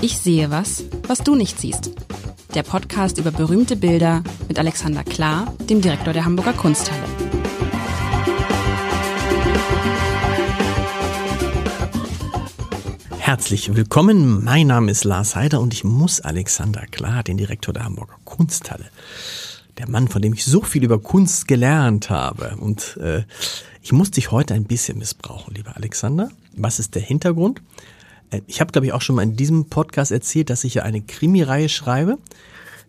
Ich sehe was, was du nicht siehst. Der Podcast über berühmte Bilder mit Alexander Klar, dem Direktor der Hamburger Kunsthalle. Herzlich willkommen, mein Name ist Lars Heider und ich muss Alexander Klar, den Direktor der Hamburger Kunsthalle, der Mann, von dem ich so viel über Kunst gelernt habe. Und äh, ich muss dich heute ein bisschen missbrauchen, lieber Alexander. Was ist der Hintergrund? Äh, ich habe, glaube ich, auch schon mal in diesem Podcast erzählt, dass ich ja eine Krimireihe schreibe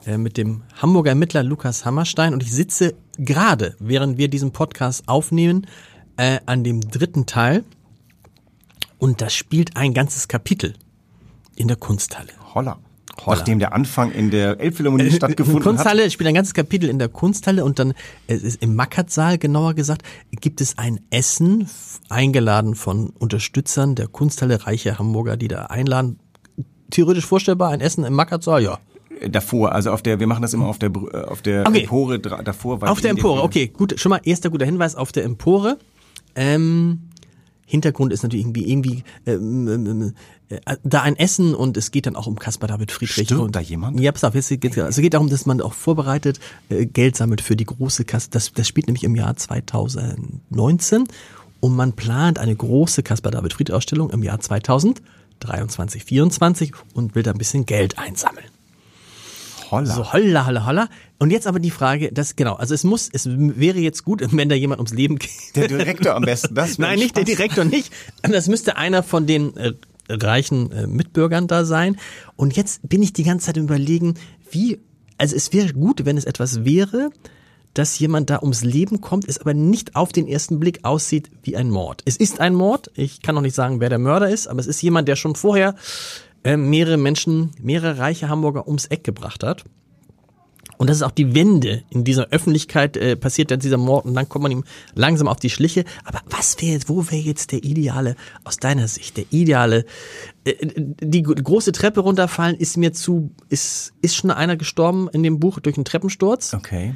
äh, mit dem Hamburger Ermittler Lukas Hammerstein und ich sitze gerade, während wir diesen Podcast aufnehmen, äh, an dem dritten Teil und das spielt ein ganzes Kapitel in der Kunsthalle. Holla. Holla. Nachdem der Anfang in der Elbphilharmonie Äh, stattgefunden Kunsthalle hat. spielt ein ganzes Kapitel in der Kunsthalle und dann äh, im Mackertsaal genauer gesagt gibt es ein Essen eingeladen von Unterstützern der Kunsthalle reiche Hamburger, die da einladen. Theoretisch vorstellbar ein Essen im Mackertsaal, ja. Davor, also auf der, wir machen das immer auf der, äh, auf der Okay. Empore davor. Auf der Empore, okay, gut, schon mal erster guter Hinweis auf der Empore. Ähm, Hintergrund ist natürlich irgendwie, irgendwie ähm, ähm, äh, da ein Essen und es geht dann auch um Caspar David Friedrich. Stirbt und, da jemand? Ja, pass auf, jetzt geht also geht darum, dass man auch vorbereitet äh, Geld sammelt für die große Kasse. Das, das spielt nämlich im Jahr 2019 und man plant eine große Caspar David Friedrich Ausstellung im Jahr 2023, 24 und will da ein bisschen Geld einsammeln. Holla. So holla, holla, holla. Und jetzt aber die Frage, das genau, also es muss, es wäre jetzt gut, wenn da jemand ums Leben geht. Der Direktor am besten. Das Nein, nicht der Spaß. Direktor nicht. Das müsste einer von den äh, reichen äh, Mitbürgern da sein. Und jetzt bin ich die ganze Zeit überlegen, wie, also es wäre gut, wenn es etwas wäre, dass jemand da ums Leben kommt, es aber nicht auf den ersten Blick aussieht wie ein Mord. Es ist ein Mord. Ich kann noch nicht sagen, wer der Mörder ist, aber es ist jemand, der schon vorher äh, mehrere Menschen, mehrere reiche Hamburger ums Eck gebracht hat. Und das ist auch die Wende in dieser Öffentlichkeit äh, passiert dann dieser Mord und dann kommt man ihm langsam auf die Schliche. Aber was wäre jetzt, wo wäre jetzt der ideale, aus deiner Sicht, der ideale, äh, die große Treppe runterfallen ist mir zu, ist, ist schon einer gestorben in dem Buch durch einen Treppensturz. Okay.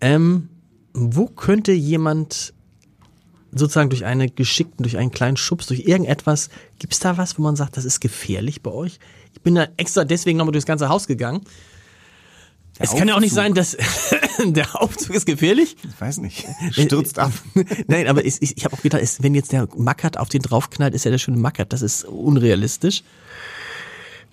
Ähm, wo könnte jemand sozusagen durch eine geschickten, durch einen kleinen Schubs, durch irgendetwas, gibt's da was, wo man sagt, das ist gefährlich bei euch? Ich bin da extra deswegen nochmal durchs ganze Haus gegangen. Es kann ja auch nicht sein, dass der Aufzug ist gefährlich. Ich weiß nicht. Stürzt ab. Nein, aber ich, ich, ich habe auch gedacht, es, wenn jetzt der Mackert auf den draufknallt, ist ja der schöne Mackert. Das ist unrealistisch.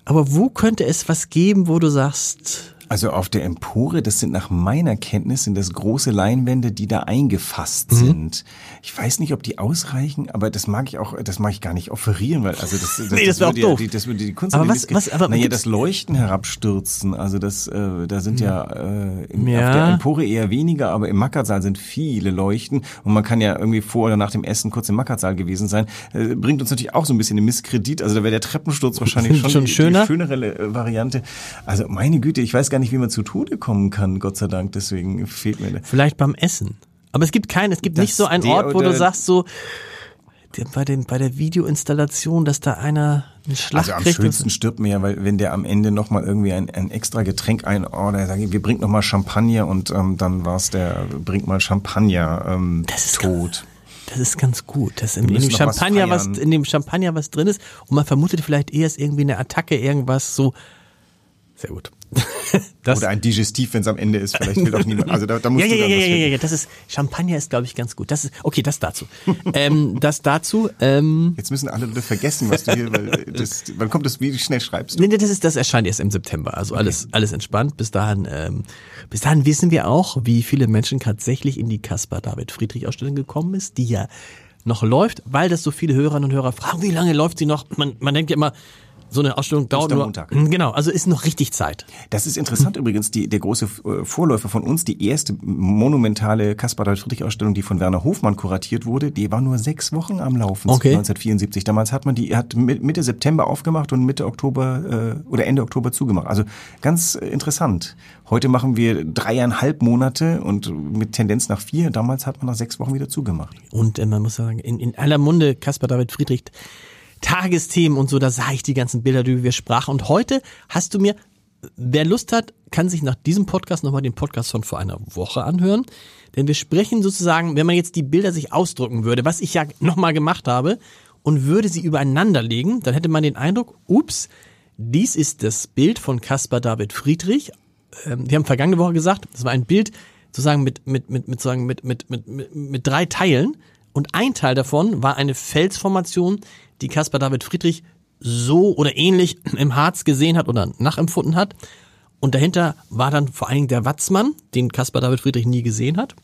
Aber wo könnte es was geben, wo du sagst, Also auf der Empore, das sind nach meiner Kenntnis, sind das große Leinwände, die da eingefasst Mhm. sind. Ich weiß nicht, ob die ausreichen, aber das mag ich auch, das mag ich gar nicht offerieren, weil also das, das, Nee, das auch würde ja doof. Die, das würde die Kunst Aber was- was- aber naja, das Leuchten herabstürzen, also das, äh, da sind ja, äh, im, Ja. auf der Empore eher weniger, aber im Mackertsaal sind viele Leuchten und man kann ja irgendwie vor oder nach dem Essen kurz im Mackertsaal gewesen sein. Äh, bringt uns natürlich auch so ein bisschen in Misskredit, also da wäre der Treppensturz wahrscheinlich schon, Schon die, schöner? die schönere äh, Variante. Also meine Güte, ich weiß gar nicht, wie man zu Tode kommen kann, Gott sei Dank, deswegen fehlt mir. vielleicht beim Essen? Aber es gibt keinen, es gibt Das nicht so einen Ort, wo du sagst so, bei, dem, bei der Videoinstallation, dass da einer einen Schlag Also am schönsten stirbt mir ja, weil wenn der am Ende nochmal irgendwie ein, ein extra Getränk einordert, sage ich, wir bringt nochmal Champagner und ähm, dann war's der, bringt mal Champagner ähm, Das ist tot. Das ist ganz gut, dass in, in dem was Champagner was, feiern. in dem Champagner was drin ist und man vermutet vielleicht eher ist irgendwie eine Attacke, irgendwas so. Sehr gut. Das, Oder ein Digestiv, wenn es am Ende ist. Vielleicht will doch niemand. Also da, da musst ja, ja, du ja, ja, was ja, ja, das ist Champagner ist glaube ich ganz gut. Das ist okay, das dazu. ähm, das dazu. Ähm, Jetzt müssen alle Leute vergessen, was du hier, weil das, wann kommt das, wie schnell schreibst du? Nee, nee, das ist, das erscheint erst im September. Also alles, alles entspannt. Bis dahin, ähm, bis dahin wissen wir auch, wie viele Menschen tatsächlich in die Caspar David Friedrich Ausstellung gekommen ist, die ja noch läuft, weil das so viele Hörerinnen und Hörer fragen, wie lange läuft sie noch? Man, man denkt ja immer, so eine Ausstellung dauert nur, Ostermontag. genau, also ist noch richtig Zeit. Das ist interessant übrigens, die, der große äh, Vorläufer von uns, die erste monumentale Caspar David Friedrich Ausstellung, die von Werner Hofmann kuratiert wurde, die war nur sechs Wochen am Laufen, Okay. 1974. Damals hat man die, hat mi- Mitte September aufgemacht und Mitte Oktober äh, oder Ende Oktober zugemacht. Also ganz interessant. Heute machen wir dreieinhalb Monate und mit Tendenz nach vier. Damals hat man nach sechs Wochen wieder zugemacht. Und äh, man muss sagen, in, in aller Munde Caspar David Friedrich Tagesthemen und so, da sah ich die ganzen Bilder, die wir sprachen. Und heute hast du mir, wer Lust hat, kann sich nach diesem Podcast nochmal den Podcast von vor einer Woche anhören. Denn wir sprechen sozusagen, wenn man jetzt die Bilder sich ausdrücken würde, was ich ja nochmal gemacht habe, und würde sie übereinander legen, dann hätte man den Eindruck, ups, Dies ist das Bild von Caspar David Friedrich. Ähm, wir haben vergangene Woche gesagt, das war ein Bild sozusagen mit, mit, mit, mit, mit, mit, mit, mit, mit drei Teilen. Und ein Teil davon war eine Felsformation, die Caspar David Friedrich so oder ähnlich im Harz gesehen hat oder nachempfunden hat. Und dahinter war dann vor allen Dingen der Watzmann, den Caspar David Friedrich nie gesehen hat.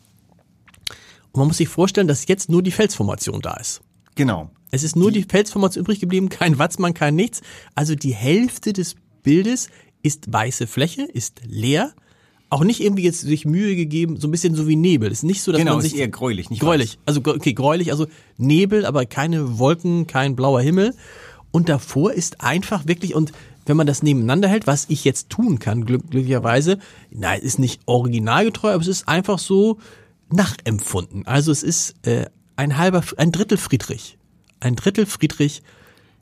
Und man muss sich vorstellen, dass jetzt nur die Felsformation da ist. Genau. Es ist nur die, die Felsformation übrig geblieben, kein Watzmann, kein nichts. Also die Hälfte des Bildes ist weiße Fläche, ist leer. Auch nicht irgendwie jetzt sich Mühe gegeben, so ein bisschen so wie Nebel. Ist nicht so, dass genau, man sich ist eher gräulich, nicht gräulich. weiß. Also okay, gräulich, also Nebel, aber keine Wolken, kein blauer Himmel. Und davor ist einfach wirklich und wenn man das nebeneinander hält, was ich jetzt tun kann, glück, glücklicherweise, nein, ist nicht originalgetreu, aber es ist einfach so nachempfunden. Also es ist äh, ein halber, ein Drittel Friedrich, ein Drittel Friedrich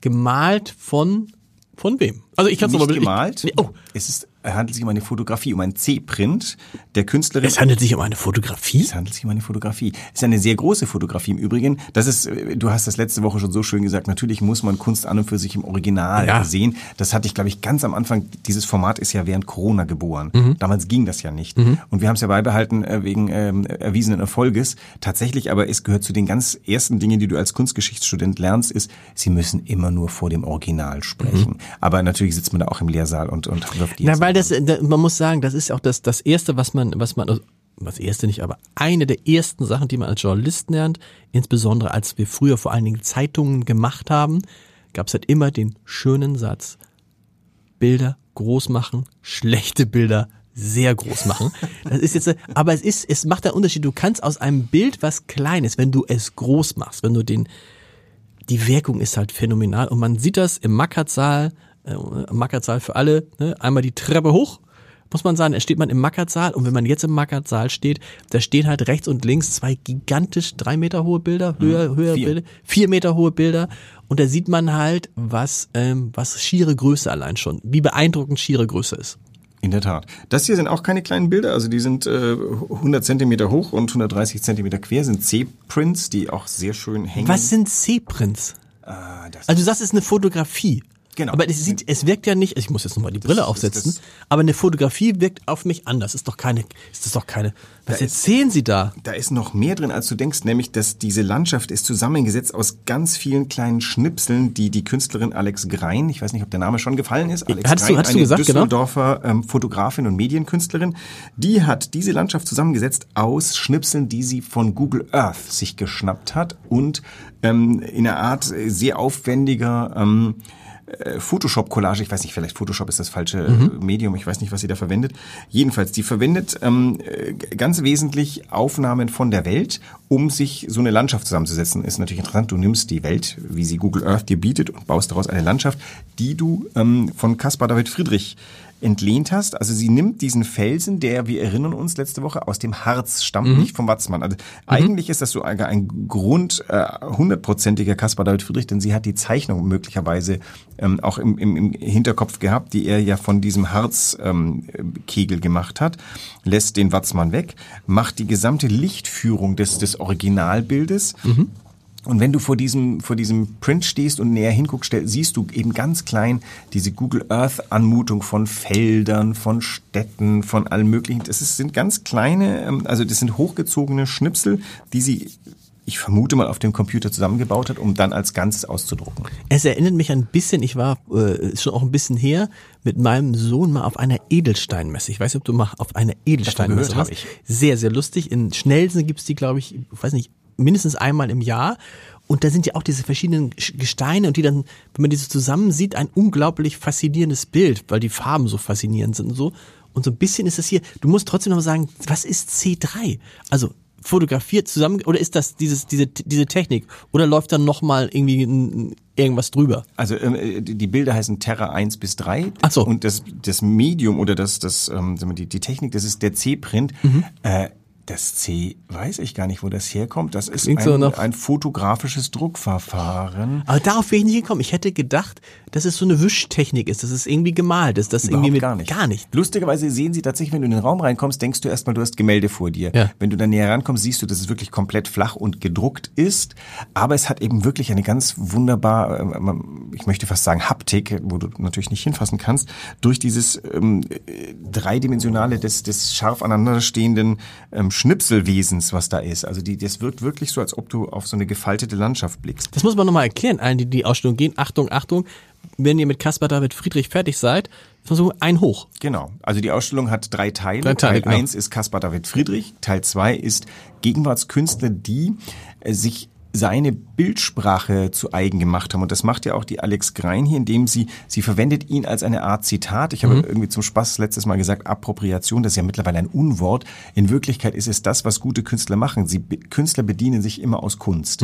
gemalt von von wem? Also ich kann es Nicht nochmal gemalt. Ich, oh, Es ist, handelt sich um eine Fotografie, um einen C-Print der Künstlerin. es handelt sich um eine Fotografie. Es handelt sich um eine Fotografie. Es ist eine sehr große Fotografie im Übrigen. Das ist, äh, du hast das letzte Woche schon so schön gesagt, natürlich muss man Kunst an und für sich im Original Ja. sehen. Das hatte ich, glaube ich, ganz am Anfang. Dieses Format ist ja während Corona geboren. Mhm. Damals ging das ja nicht. Und wir haben es ja beibehalten äh, wegen ähm, erwiesenen Erfolges. Tatsächlich aber, es gehört zu den ganz ersten Dingen, die du als Kunstgeschichtsstudent lernst, ist, sie müssen immer nur vor dem Original sprechen. Aber natürlich sitzt man da auch im Lehrsaal und, und wirft die Mhm. Na, weil das, da- man muss sagen, das ist auch das, das erste, was man, was man, das erste nicht, aber eine der ersten Sachen, die man als Journalist lernt, insbesondere als wir früher vor allen Dingen Zeitungen gemacht haben, gab es halt immer den schönen Satz, Bilder groß machen, schlechte Bilder sehr groß machen. Das ist jetzt, aber es ist, es macht einen Unterschied. Du kannst aus einem Bild was Kleines, wenn du es groß machst, wenn du den, die Wirkung ist halt phänomenal und man sieht das im Mackertsaal, äh, Mackertsaal für alle, ne? einmal die Treppe hoch, muss man sagen, da steht man im Mackertsaal und wenn man jetzt im Mackertsaal steht, da stehen halt rechts und links zwei gigantisch drei Meter hohe Bilder, höher, höher vier. Bilder, vier Meter hohe Bilder und da sieht man halt, was, ähm, was schiere Größe allein schon, wie beeindruckend schiere Größe ist. In der Tat. Das hier sind auch keine kleinen Bilder, also die sind äh, 100 Zentimeter hoch und 130 Zentimeter quer, sind C-Prints, die auch sehr schön hängen. Was sind C-Prints? Ah, das Also es ist eine Fotografie. Genau. Aber es sieht, es wirkt ja nicht, ich muss jetzt nochmal die Brille das- aufsetzen, das- aber eine Fotografie wirkt auf mich anders. Ist doch keine, ist das doch keine, was Da ist- erzählen Sie da? Da ist noch mehr drin, als du denkst, nämlich, dass diese Landschaft ist zusammengesetzt aus ganz vielen kleinen Schnipseln, die die Künstlerin Alex Grein, ich weiß nicht, ob der Name schon gefallen ist, Alex Hattest du- Grein, du eine gesagt, genau? Düsseldorfer ähm, Fotografin und Medienkünstlerin, die hat diese Landschaft zusammengesetzt aus Schnipseln, die sie von Google Earth sich geschnappt hat und ähm, in einer Art äh, sehr aufwendiger ähm, äh, Photoshop-Collage, ich weiß nicht, vielleicht Photoshop ist das falsche äh, Medium, ich weiß nicht, was sie da verwendet. Jedenfalls, die verwendet ähm, äh, ganz wesentlich Aufnahmen von der Welt, um sich so eine Landschaft zusammenzusetzen. Ist natürlich interessant, du nimmst die Welt, wie sie Google Earth dir bietet und baust daraus eine Landschaft, die du ähm, von Caspar David Friedrich entlehnt hast. Also sie nimmt diesen Felsen, der, wir erinnern uns letzte Woche, aus dem Harz stammt, nicht vom Watzmann. Also eigentlich ist das so ein, ein Grund äh, hundertprozentiger Caspar David Friedrich, denn sie hat die Zeichnung möglicherweise ähm, auch im, im, im Hinterkopf gehabt, die er ja von diesem Harzkegel ähm, Kegel gemacht hat, lässt den Watzmann weg, macht die gesamte Lichtführung des, des Originalbildes. Und wenn du vor diesem, vor diesem Print stehst und näher hinguckst, siehst du eben ganz klein diese Google Earth Anmutung von Feldern, von Städten, von allem möglichen. Das ist, sind ganz kleine, ähm, also das sind hochgezogene Schnipsel, die sie, ich vermute mal, auf dem Computer zusammengebaut hat, um dann als Ganzes auszudrucken. Es erinnert mich ein bisschen, ich war äh, schon auch ein bisschen her, mit meinem Sohn mal auf einer Edelsteinmesse. Ich weiß nicht, ob du mal auf einer Edelsteinmesse warst. Sehr, sehr lustig. In Schnelsen gibt's die, glaube ich, ich weiß nicht, mindestens einmal im Jahr. Und da sind ja auch diese verschiedenen Sch- Gesteine und die dann, wenn man die so zusammen sieht, ein unglaublich faszinierendes Bild, weil die Farben so faszinierend sind und so. Und so ein bisschen ist das hier, du musst trotzdem noch mal sagen, was ist C3? Also fotografiert zusammen oder ist das dieses diese diese Technik oder läuft dann noch mal irgendwie irgendwas drüber? Also ähm, äh, die Bilder heißen Terra 1 bis 3. Ach so. Und das, das Medium oder das, das ähm, die, die Technik, das ist der C-Print. Mhm. Äh, das C, weiß ich gar nicht, wo das herkommt. Das ist Klingt so ein, ein fotografisches Druckverfahren. Aber darauf wäre ich nicht gekommen. Ich hätte gedacht, dass es so eine Wischtechnik ist, dass es irgendwie gemalt ist, dass irgendwie mit gar nicht. gar nicht. Lustigerweise sehen sie tatsächlich, wenn du in den Raum reinkommst, denkst du erstmal, du hast Gemälde vor dir. Ja. Wenn du dann näher rankommst, siehst du, dass es wirklich komplett flach und gedruckt ist. Aber es hat eben wirklich eine ganz wunderbar, äh, ich möchte fast sagen Haptik, wo du natürlich nicht hinfassen kannst, durch dieses ähm, äh, dreidimensionale des, des scharf aneinanderstehenden ähm, Schnipselwesens, was da ist. Also die, das wirkt wirklich so, als ob du auf so eine gefaltete Landschaft blickst. Das muss man nochmal erklären, allen, die die Ausstellung gehen. Achtung, Achtung, wenn ihr mit Caspar David Friedrich fertig seid, versuchen ein hoch. Genau. Also die Ausstellung hat drei Teile. Drei Teile, Teil genau. 1 ist Caspar David Friedrich. Teil 2 ist Gegenwartskünstler, die äh, sich seine Bildsprache zu eigen gemacht haben. Und das macht ja auch die Alex Grein hier, indem sie, sie verwendet ihn als eine Art Zitat. Ich habe irgendwie zum Spaß letztes Mal gesagt, Appropriation, das ist ja mittlerweile ein Unwort. In Wirklichkeit ist es das, was gute Künstler machen. Sie, Künstler bedienen sich immer aus Kunst,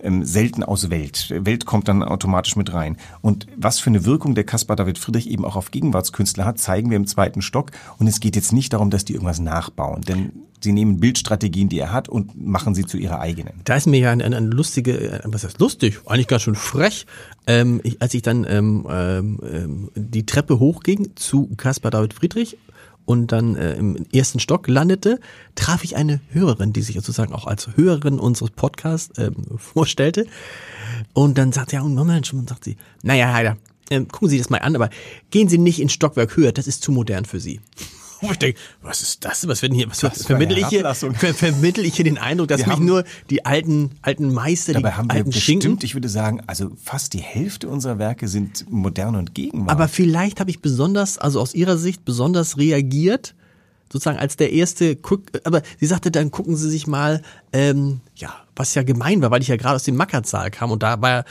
ähm, selten aus Welt. Welt kommt dann automatisch mit rein. Und was für eine Wirkung der Caspar David Friedrich eben auch auf Gegenwartskünstler hat, zeigen wir im zweiten Stock. Und es geht jetzt nicht darum, dass die irgendwas nachbauen, denn sie nehmen Bildstrategien, die er hat, und machen sie zu ihrer eigenen. Da ist mir ja eine, eine lustige, äh, was heißt lustig, eigentlich ganz schön frech, ähm, ich, als ich dann ähm, ähm, ähm, die Treppe hochging zu Caspar David Friedrich und dann äh, im ersten Stock landete, traf ich eine Hörerin, die sich sozusagen auch als Hörerin unseres Podcasts ähm, vorstellte. Und dann sagt sie, ja, und Moment, und sagt sie, naja, Heider, ähm, gucken Sie das mal an, aber gehen Sie nicht in Stockwerk höher, das ist zu modern für Sie. Wo ich denke, was ist das? Was werden hier, was, Was vermittel ich hier, ver, vermittel ich hier den Eindruck, dass Wir mich haben- nur die alten, alten Meister, Dabei die haben wir alten bestimmt, Schinken. ich würde sagen, also fast die Hälfte unserer Werke sind modern und Gegenwart. Aber vielleicht habe ich besonders, also aus ihrer Sicht besonders reagiert, sozusagen als der erste, guck, aber sie sagte, dann gucken Sie sich mal, ähm, ja, was ja gemein war, weil ich ja gerade aus dem Mackerzahl kam und da war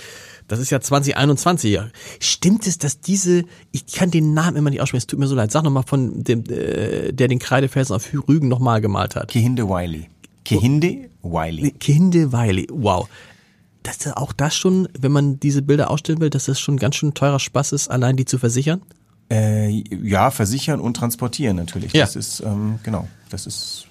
das ist ja 2021. Ja. Stimmt es, dass diese, ich kann den Namen immer nicht aussprechen, es tut mir so leid, sag nochmal von dem, äh, der den Kreidefelsen auf Rügen nochmal gemalt hat. Kehinde Wiley. Kehinde Wiley. Kinde Wiley, wow. Dass da auch das schon, wenn man diese Bilder ausstellen will, dass das schon ganz schön teurer Spaß ist, allein die zu versichern? Äh, ja, versichern und transportieren natürlich. Ja. Das ist, ähm, genau, das ist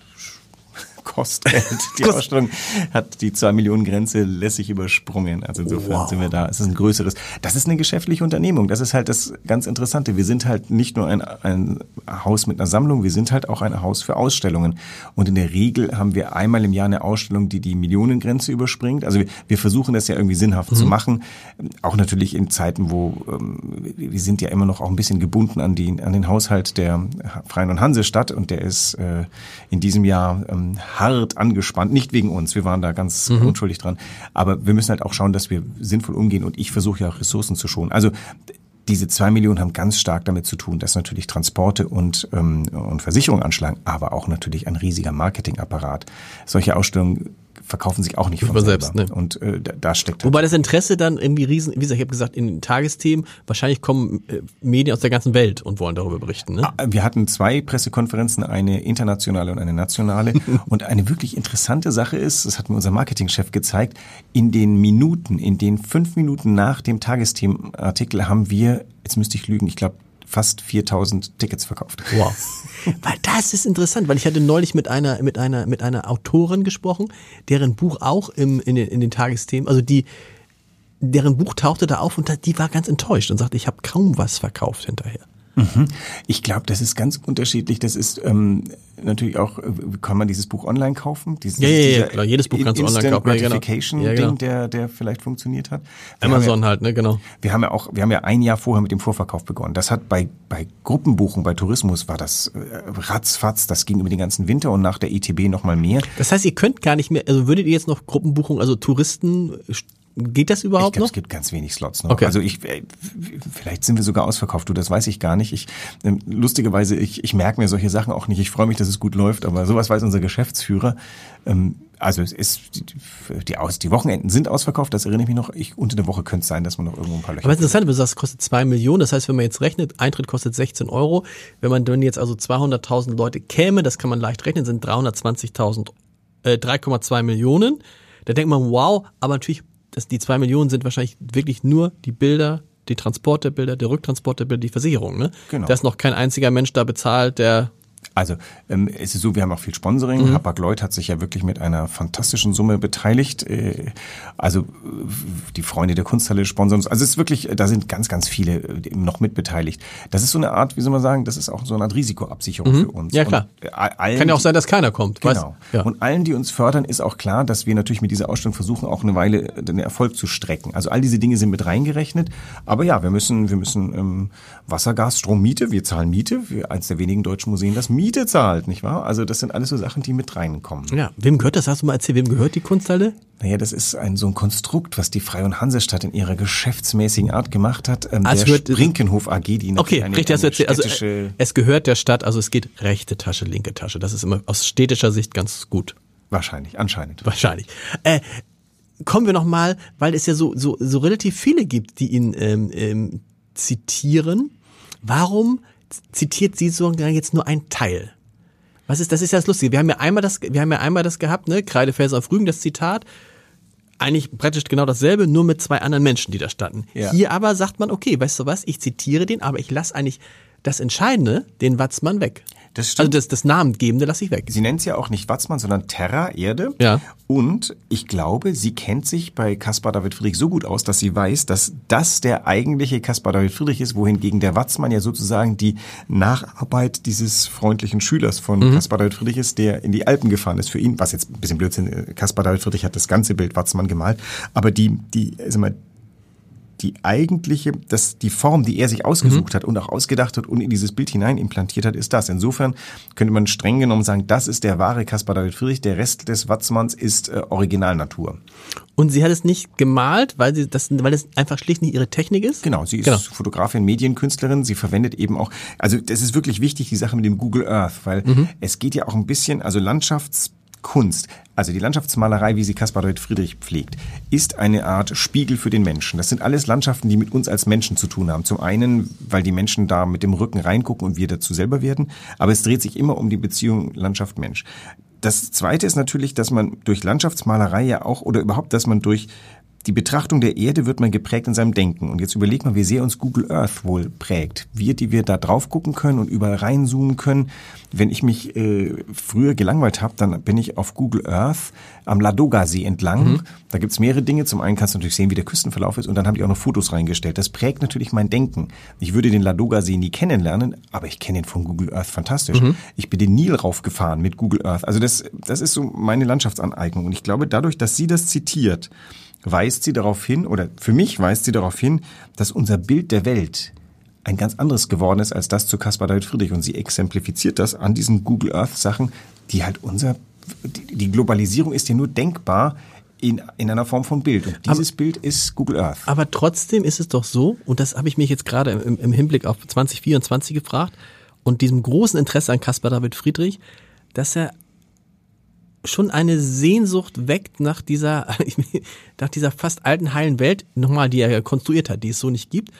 kostet. Die Kost- Ausstellung hat die 2 Millionen Grenze lässig übersprungen. Also insofern Wow. sind wir da. Es ist ein größeres. Das ist eine geschäftliche Unternehmung. Das ist halt das ganz Interessante. Wir sind halt nicht nur ein, ein Haus mit einer Sammlung, wir sind halt auch ein Haus für Ausstellungen. Und in der Regel haben wir einmal im Jahr eine Ausstellung, die die Millionengrenze überspringt. Also wir, wir versuchen das ja irgendwie sinnhaft zu machen. Auch natürlich in Zeiten, wo ähm, wir wir sind ja immer noch auch ein bisschen gebunden an, die, an den Haushalt der Freien und Hansestadt und der ist äh, in diesem Jahr ähm, hart angespannt. Nicht wegen uns, wir waren da ganz unschuldig dran. Aber wir müssen halt auch schauen, dass wir sinnvoll umgehen und ich versuche ja auch Ressourcen zu schonen. Also diese zwei Millionen haben ganz stark damit zu tun, dass natürlich Transporte und, ähm, und Versicherung anschlagen, aber auch natürlich ein riesiger Marketingapparat. Solche Ausstellungen verkaufen sich auch nicht von selbst, ne? Und äh, da, da steckt halt Wobei das Interesse dann irgendwie riesen, wie gesagt, ich habe gesagt, in den Tagesthemen, wahrscheinlich kommen äh, Medien aus der ganzen Welt und wollen darüber berichten. Ne? Ah, Wir hatten zwei Pressekonferenzen, eine internationale und eine nationale. und eine wirklich interessante Sache ist, das hat mir unser Marketingchef gezeigt, in den Minuten, in den fünf Minuten nach dem Tagesthemenartikel haben wir, jetzt müsste ich lügen, ich glaube fast 4000 Tickets verkauft. Wow. weil das ist interessant, weil ich hatte neulich mit einer, mit einer, mit einer Autorin gesprochen, deren Buch auch im, in, den, in den Tagesthemen, also die, deren Buch tauchte da auf und die war ganz enttäuscht und sagte, ich habe kaum was verkauft hinterher. Ich glaube, das ist ganz unterschiedlich. Das ist ähm, natürlich auch, äh, kann man dieses Buch online kaufen? Dieses, Ja, ja, ja, klar, jedes Buch kannst du online kaufen, genau. Gratification Ja, genau. Ding, der, der vielleicht funktioniert hat. Wir Amazon ja, halt, ne, genau. Wir haben ja auch, wir haben ja ein Jahr vorher mit dem Vorverkauf begonnen. Das hat bei, bei Gruppenbuchung, bei Tourismus war das äh, ratzfatz, das ging über den ganzen Winter und nach der ITB noch mal mehr. Das heißt, ihr könnt gar nicht mehr, also würdet ihr jetzt noch Gruppenbuchung, also Touristen, geht das Ich überhaupt glaube, noch? es gibt ganz wenig Slots noch. Okay. Also ich, äh, vielleicht sind wir sogar ausverkauft. Du, das weiß ich gar nicht. Ich, ähm, lustigerweise, ich, ich merke mir solche Sachen auch nicht. Ich freue mich, dass es gut läuft, aber sowas weiß unser Geschäftsführer. Ähm, also es ist, die, aus, die Wochenenden sind ausverkauft. Das erinnere ich mich noch. Ich, unter der Woche könnte es sein, dass man noch irgendwo ein paar Löcher. Aber es ist interessant, du sagst, es kostet zwei Millionen. Das heißt, wenn man jetzt rechnet, Eintritt kostet 16 Euro. Wenn man dann jetzt also 200.000 Leute käme, das kann man leicht rechnen, sind 320.000, äh, 3,2 Millionen. Da denkt man, wow, aber natürlich, dass die zwei Millionen sind wahrscheinlich wirklich nur die Bilder, die Transport der Bilder, der Rücktransport der Bilder, die Versicherung, ne? Genau. Da ist noch kein einziger Mensch da bezahlt, der Also ähm, es ist so, wir haben auch viel Sponsoring. Mhm. Hapag-Lloyd hat sich ja wirklich mit einer fantastischen Summe beteiligt. Äh, also die Freunde der Kunsthalle sponsern uns. Also es ist wirklich, da sind ganz, ganz viele äh, noch mit beteiligt. Das ist so eine Art, wie soll man sagen, das ist auch so eine Art Risikoabsicherung mhm. für uns. Ja klar. Und, äh, allen, Kann ja auch sein, dass keiner kommt. Genau. Ja. Und allen, die uns fördern, ist auch klar, dass wir natürlich mit dieser Ausstellung versuchen, auch eine Weile den Erfolg zu strecken. Also all diese Dinge sind mit reingerechnet. Aber ja, wir müssen, wir müssen ähm, Wasser, Gas, Strom, Miete. Wir zahlen Miete. Wir eines der wenigen deutschen Museen, das Miete Miete zahlt, nicht wahr? Also das sind alles so Sachen, die mit reinkommen. Ja, wem gehört das? Hast du mal erzählt, wem gehört die Kunsthalle? Naja, das ist ein so ein Konstrukt, was die Freie und Hansestadt in ihrer geschäftsmäßigen Art gemacht hat. Ähm, also der Brinkenhof AG, die Okay, eine, richtig, hast du erzählt. Also äh, es gehört der Stadt, also es geht rechte Tasche, linke Tasche. Das ist immer aus städtischer Sicht ganz gut. Wahrscheinlich, anscheinend. Wahrscheinlich. Äh, kommen wir noch mal, weil es ja so so so relativ viele gibt, die ihn ähm, ähm, zitieren. Warum zitiert sie sogar jetzt nur ein Teil. Was ist, das ist ja das Lustige. Wir haben ja einmal das, wir haben ja einmal das gehabt, ne? Kreidefelser auf Rügen, das Zitat. Eigentlich praktisch genau dasselbe, nur mit zwei anderen Menschen, die da standen. Ja. Hier aber sagt man, okay, weißt du was, ich zitiere den, aber ich lasse eigentlich das Entscheidende, den Watzmann weg. Das stimmt. Also das, das Namengebende lasse ich weg. Sie nennt es ja auch nicht Watzmann, sondern Terra, Erde. Ja. Und ich glaube, sie kennt sich bei Caspar David Friedrich so gut aus, dass sie weiß, dass das der eigentliche Caspar David Friedrich ist, wohingegen der Watzmann ja sozusagen die Nacharbeit dieses freundlichen Schülers von mhm. Caspar David Friedrich ist, der in die Alpen gefahren ist für ihn, was jetzt ein bisschen Blödsinn, Caspar David Friedrich hat das ganze Bild Watzmann gemalt, aber die, die, sag mal, die eigentliche, das, die Form, die er sich ausgesucht mhm. hat und auch ausgedacht hat und in dieses Bild hinein implantiert hat, ist das. Insofern könnte man streng genommen sagen, das ist der wahre Caspar David Friedrich, der Rest des Watzmanns ist äh, Originalnatur. Und sie hat es nicht gemalt, weil sie das, weil es einfach schlicht nicht ihre Technik ist? Genau, sie ist genau. Fotografin, Medienkünstlerin. Sie verwendet eben auch, also das ist wirklich wichtig, die Sache mit dem Google Earth, weil mhm. es geht ja auch ein bisschen, also Landschafts Kunst, also die Landschaftsmalerei, wie sie Caspar David Friedrich pflegt, ist eine Art Spiegel für den Menschen. Das sind alles Landschaften, die mit uns als Menschen zu tun haben. Zum einen, weil die Menschen da mit dem Rücken reingucken und wir dazu selber werden, aber es dreht sich immer um die Beziehung Landschaft-Mensch. Das zweite ist natürlich, dass man durch Landschaftsmalerei ja auch oder überhaupt, dass man durch die Betrachtung der Erde wird man geprägt in seinem Denken. Und jetzt überlegt man, wie sehr uns Google Earth wohl prägt. Wir, die wir da drauf gucken können und überall reinzoomen können. Wenn ich mich äh, früher gelangweilt habe, dann bin ich auf Google Earth am Ladoga-See entlang. Mhm. Da gibt's mehrere Dinge. Zum einen kannst du natürlich sehen, wie der Küstenverlauf ist und dann haben die auch noch Fotos reingestellt. Das prägt natürlich mein Denken. Ich würde den Ladoga-See nie kennenlernen, aber ich kenne ihn von Google Earth fantastisch. Mhm. Ich bin den Nil raufgefahren mit Google Earth. Also das, das ist so meine Landschaftsaneignung. Und ich glaube, dadurch, dass sie das zitiert, weist sie darauf hin, oder für mich weist sie darauf hin, dass unser Bild der Welt ein ganz anderes geworden ist als das zu Caspar David Friedrich. Und sie exemplifiziert das an diesen Google Earth Sachen, die halt unser, die Globalisierung ist ja nur denkbar in, in einer Form von Bild. Und dieses aber, Bild ist Google Earth. Aber trotzdem ist es doch so, und das habe ich mich jetzt gerade im, im Hinblick auf 2024 gefragt, und diesem großen Interesse an Caspar David Friedrich, dass er schon eine Sehnsucht weckt nach dieser, nach dieser fast alten heilen Welt, nochmal, die er konstruiert hat, die es so nicht gibt.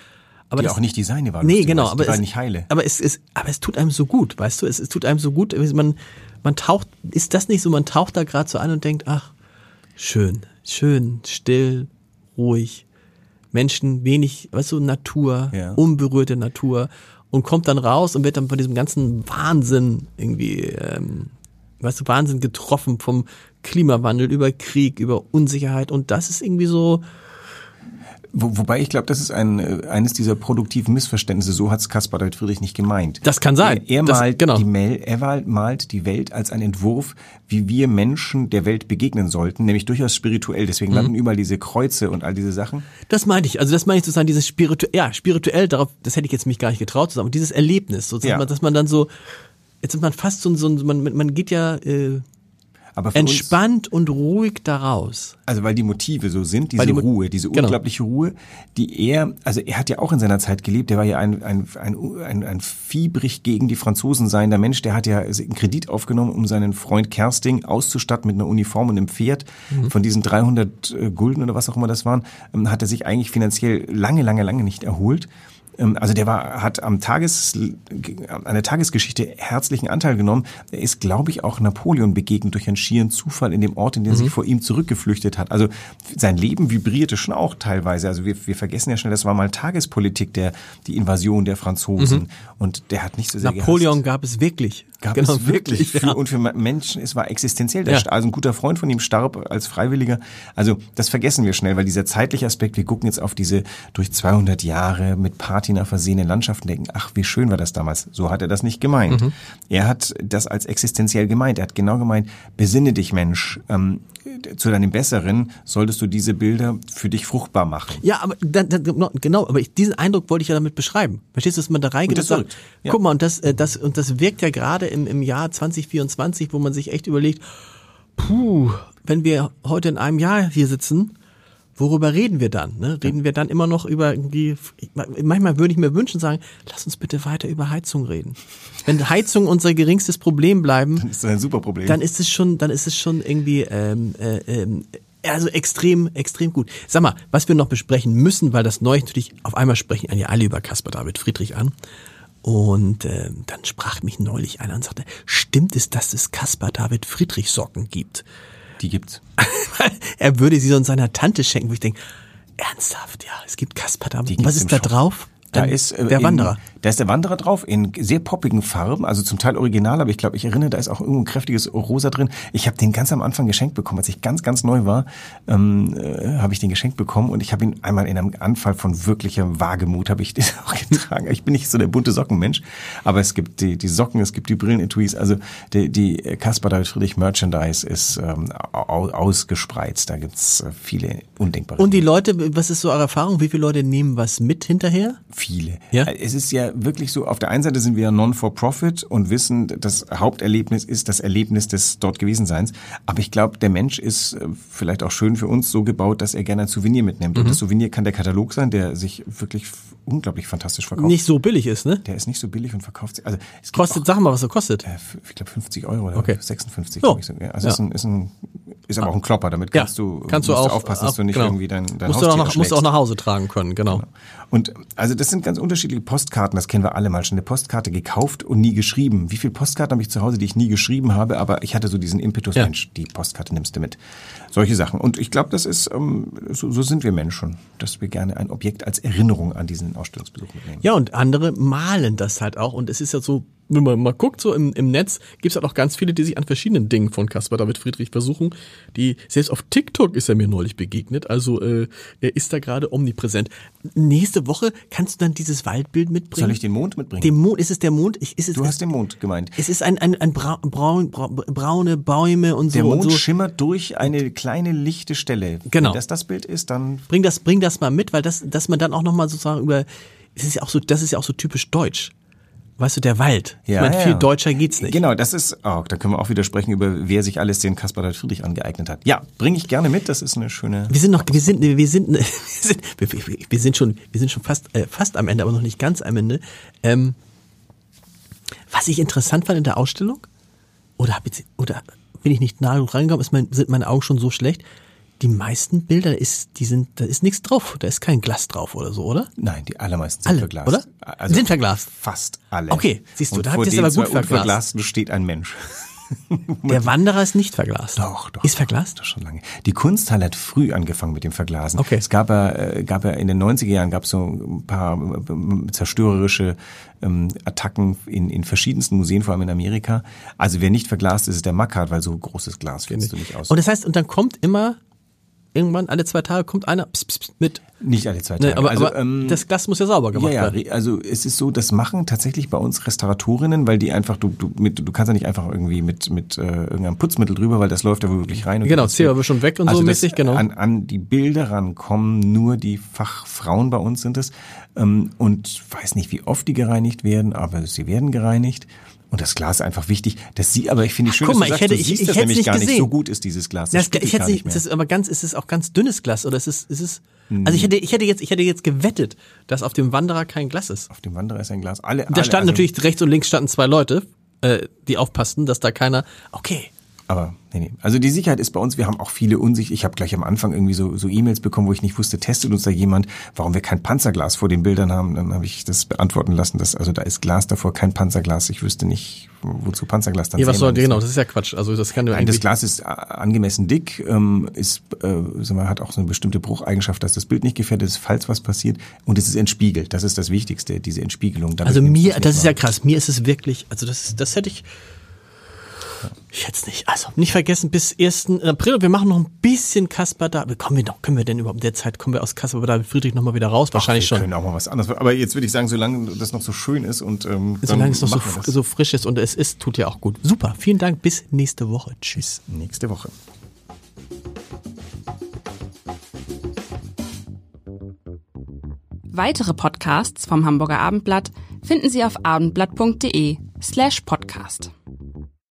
Aber die das, auch nicht design war. Nee, genau, aber es, nicht heile. aber es ist, aber es tut einem so gut, weißt du, es, es tut einem so gut, man, man taucht, ist das nicht so, man taucht da gerade so an und denkt, ach, schön, schön, still, ruhig, Menschen, wenig, weißt du, Natur, ja. unberührte Natur und kommt dann raus und wird dann von diesem ganzen Wahnsinn irgendwie ähm, weißt du, Wahnsinn getroffen vom Klimawandel, über Krieg, über Unsicherheit und das ist irgendwie so, wo, wobei ich glaube, das ist ein, äh, eines dieser produktiven Missverständnisse. So hat es Caspar David Friedrich nicht gemeint. Das kann sein. Er, er das, malt genau. die Mel, er malt die Welt als einen Entwurf, wie wir Menschen der Welt begegnen sollten, nämlich durchaus spirituell. Deswegen mhm. landen überall diese Kreuze und all diese Sachen. Das meinte ich. Also das meine ich sozusagen dieses spirituell, ja, spirituell, darauf, das hätte ich jetzt mich gar nicht getraut zu sagen, dieses Erlebnis, sozusagen, ja. dass man dann so, jetzt ist man fast so, so man, man geht ja äh, entspannt und ruhig daraus. Also weil die Motive so sind, diese die Ruhe, diese genau. unglaubliche Ruhe, die er, also er hat ja auch in seiner Zeit gelebt, der war ja ein, ein, ein, ein, ein fiebrig gegen die Franzosen seiender Mensch, der hat ja einen Kredit aufgenommen, um seinen Freund Kersting auszustatten mit einer Uniform und einem Pferd. Mhm. Von diesen 300 äh, Gulden oder was auch immer das waren, ähm, hat er sich eigentlich finanziell lange, lange, lange nicht erholt also der war, hat am Tages, an der Tagesgeschichte herzlichen Anteil genommen. Er ist, glaube ich, auch Napoleon begegnet durch einen schieren Zufall in dem Ort, in den er sich vor ihm zurückgeflüchtet hat. Also sein Leben vibrierte schon auch teilweise. Also wir, wir vergessen ja schnell, das war mal Tagespolitik, der, die Invasion der Franzosen. Und der hat nicht so sehr Napoleon gehasst. gab es wirklich. Gab genau, es wirklich. ja. Für, und für Menschen, es war existenziell. Der Ja. Also ein guter Freund von ihm starb als Freiwilliger. Also das vergessen wir schnell, weil dieser zeitliche Aspekt, wir gucken jetzt auf diese durch 200 Jahre mit Patina versehene Landschaften, denken, ach, wie schön war das damals. So hat er das nicht gemeint. Mhm. Er hat das als existenziell gemeint. Er hat genau gemeint, besinne dich, Mensch. Ähm, zu deinem Besseren solltest du diese Bilder für dich fruchtbar machen. Ja, aber da, da, genau, aber ich, diesen Eindruck wollte ich ja damit beschreiben. Verstehst du, dass man da reingeht Und und, das sagt, wirkt, ja. guck mal, und das, äh, das, und das wirkt ja gerade im, im Jahr 2024, wo man sich echt überlegt, puh, wenn wir heute in einem Jahr hier sitzen, worüber reden wir dann? Ne? Reden wir dann immer noch über irgendwie, manchmal würde ich mir wünschen, sagen, lass uns bitte weiter über Heizung reden. Wenn Heizung unser geringstes Problem bleiben, Das ist ein super Problem. dann ist es schon, dann ist es schon irgendwie ähm, äh, ähm, also extrem, extrem gut. Sag mal, was wir noch besprechen müssen, weil das neu natürlich auf einmal sprechen ja alle über Caspar David Friedrich an. Und ähm, dann sprach mich neulich einer und sagte, stimmt es, dass es Caspar David Friedrich Socken gibt? die gibt's. er würde sie sonst seiner Tante schenken, wo ich denke, ernsthaft, ja, es gibt Caspar David. Was ist da drauf? Da Ähm, ist äh, der in, Wanderer. Da ist der Wanderer drauf in sehr poppigen Farben, also zum Teil original, aber ich glaube, ich erinnere, da ist auch irgendwo ein kräftiges Rosa drin. Ich habe den ganz am Anfang geschenkt bekommen, als ich ganz, ganz neu war, ähm, äh, habe ich den geschenkt bekommen und ich habe ihn einmal in einem Anfall von wirklicher Wagemut habe ich den auch getragen. Ich bin nicht so der bunte Sockenmensch, aber es gibt die, die Socken, es gibt die Brillenetuis, also die, die Caspar David Friedrich Merchandise ist ähm, au- ausgespreizt. Da gibt's äh, viele undenkbare Und die Leute, was ist so eure Erfahrung? Wie viele Leute nehmen was mit hinterher? Viele. Ja? Es ist ja wirklich so, auf der einen Seite sind wir non-for-profit und wissen, das Haupterlebnis ist das Erlebnis des dort Gewesenseins. Aber ich glaube, der Mensch ist äh, vielleicht auch schön für uns so gebaut, dass er gerne ein Souvenir mitnimmt. Mhm. Und das Souvenir kann der Katalog sein, der sich wirklich unglaublich fantastisch verkauft. Nicht so billig ist, ne? Der ist nicht so billig und verkauft sich. Also es Kostet, auch, sag mal, was er kostet. äh, ich glaube 50 Euro oder Okay. 56. Ja. glaub ich so. Ja, Also Ja. ist, ein, ist, ein, ist aber auch ein Klopper. Damit Ja, kannst du, kannst du auch aufpassen, dass du nicht genau. irgendwie dein, dein musst du, auch Haustier nach, musst du auch nach Hause tragen können, genau. Und also das sind ganz unterschiedliche Postkarten, das kennen wir alle mal schon. Eine Postkarte gekauft und nie geschrieben. Wie viele Postkarten habe ich zu Hause, die ich nie geschrieben habe, aber ich hatte so diesen Impetus, Ja. Mensch, die Postkarte nimmst du mit. Solche Sachen. Und ich glaube, das ist, ähm, so, so sind wir Menschen, dass wir gerne ein Objekt als Erinnerung an diesen Ausstellungsbesuch mitnehmen. Ja, und andere malen das halt auch. Und es ist ja so, wenn man mal guckt, so im, im Netz gibt's halt auch ganz viele, die sich an verschiedenen Dingen von Caspar David Friedrich versuchen. Die, selbst auf TikTok ist er mir neulich begegnet. Also äh, er ist da gerade omnipräsent. Nächste Woche kannst du dann dieses Waldbild mitbringen. Soll ich den Mond mitbringen? Den Mond, ist es der Mond? Ich, ist es, du hast den Mond gemeint. es ist ein, ein, ein Bra braun, bra braune Bäume und so Der Mond so. schimmert durch eine kleine lichte Stelle. Genau. Wenn das das Bild ist, dann Bring das, bring das mal mit, weil das, dass man dann auch nochmal sozusagen über, es ist ja auch so, das ist ja auch so typisch deutsch. Weißt du, der Wald. ich meine, viel deutscher geht's nicht. Genau, das ist, oh, da können wir auch wieder sprechen über, wer sich alles den Caspar David Friedrich angeeignet hat. Ja, bringe ich gerne mit, das ist eine schöne... Wir sind noch, wir sind, wir sind, wir sind, wir, sind schon, wir sind schon fast, äh, fast am Ende, aber noch nicht ganz am Ende. Ähm, was ich interessant fand in der Ausstellung, oder hab ich, oder bin ich nicht nah genug reingekommen, ist mein, sind meine Augen schon so schlecht. Die meisten Bilder, ist, die sind, da ist nichts drauf, da ist kein Glas drauf oder so, oder? Nein, die allermeisten sind Alle, verglast. oder? Also Sind verglast. Fast alle. Okay, siehst du, Und da vor habt ihr's den aber gut verglast. Unverglasten steht ein Mensch. Der Wanderer ist nicht verglast. Doch, doch. Ist verglast? Doch schon lange. Die Kunsthalle hat früh angefangen mit dem Verglasen. Okay. Es gab ja, äh, gab ja in den 90er Jahren gab es so ein paar äh, zerstörerische ähm, Attacken in, in verschiedensten Museen, vor allem in Amerika. Also wer nicht verglast ist, ist der Mackart, weil so großes Glas findest du nicht aus. Und das heißt, und dann kommt immer, irgendwann alle zwei Tage kommt einer pss, pss, mit. nicht alle zwei Tage. Ne, aber also, aber ähm, das Glas muss ja sauber gemacht ja, ja, werden. also es ist so, das machen tatsächlich bei uns Restauratorinnen, weil die einfach, du, du, mit, du kannst ja nicht einfach irgendwie mit, mit äh, irgendeinem Putzmittel drüber, weil das läuft ja wirklich rein. Und Genau, wird schon weg und so das- mäßig, genau. An, an die Bilder rankommen nur die Fachfrauen bei uns sind es. Ähm, und weiß nicht, wie oft die gereinigt werden, aber sie werden gereinigt. Und das Glas ist einfach wichtig. Das sie, aber ich finde es schön, guck dass mal, ich sagst, hätte- ich- siehst ich das nämlich nicht gar nicht. gesehen. So gut ist dieses Glas. Das, spiegelt ich hätte nicht, mehr. das ist aber ganz, ist es auch ganz dünnes Glas oder ist es, ist es, also ich hätte, ich hätte jetzt, ich hätte jetzt gewettet, dass auf dem Wanderer kein Glas ist. Auf dem Wanderer ist ein Glas. Alle, Da alle, standen also- natürlich rechts und links standen zwei Leute, äh, die aufpassten, dass da keiner, okay, Aber nee, nee. Also die Sicherheit ist bei uns, wir haben auch viele Unsicht. Ich habe gleich am Anfang irgendwie so, so E-Mails bekommen, wo ich nicht wusste, testet uns da jemand, warum wir kein Panzerglas vor den Bildern haben. Dann habe ich das beantworten lassen, dass also da ist Glas davor, kein Panzerglas. Ich wüsste nicht, wozu Panzerglas dann Ja, was soll, genau, das ist ja Quatsch. Also das kann Nein, das Glas ist äh, angemessen dick, ähm, ist, äh, sagen wir, hat auch so eine bestimmte Brucheigenschaft, dass das Bild nicht gefährdet ist, falls was passiert. Und es ist entspiegelt. Das ist das Wichtigste, diese Entspiegelung. Damit Also mir, das ist ja krass. Mir ist es wirklich, also das, das hätte ich, ich es nicht, also nicht vergessen, bis 1. April, wir machen noch ein bisschen Kasper da, kommen wir noch, können wir denn überhaupt in der Zeit, kommen wir aus Kasper da Friedrich nochmal wieder raus? Wahrscheinlich wir schon. können auch mal was anderes. Aber jetzt würde ich sagen, solange das noch so schön ist und ähm, Solange es noch so, so frisch ist und es ist, tut ja auch gut. Super, vielen Dank, bis nächste Woche. Tschüss. nächste Woche. Weitere Podcasts vom Hamburger Abendblatt finden Sie auf abendblatt.de slash podcast.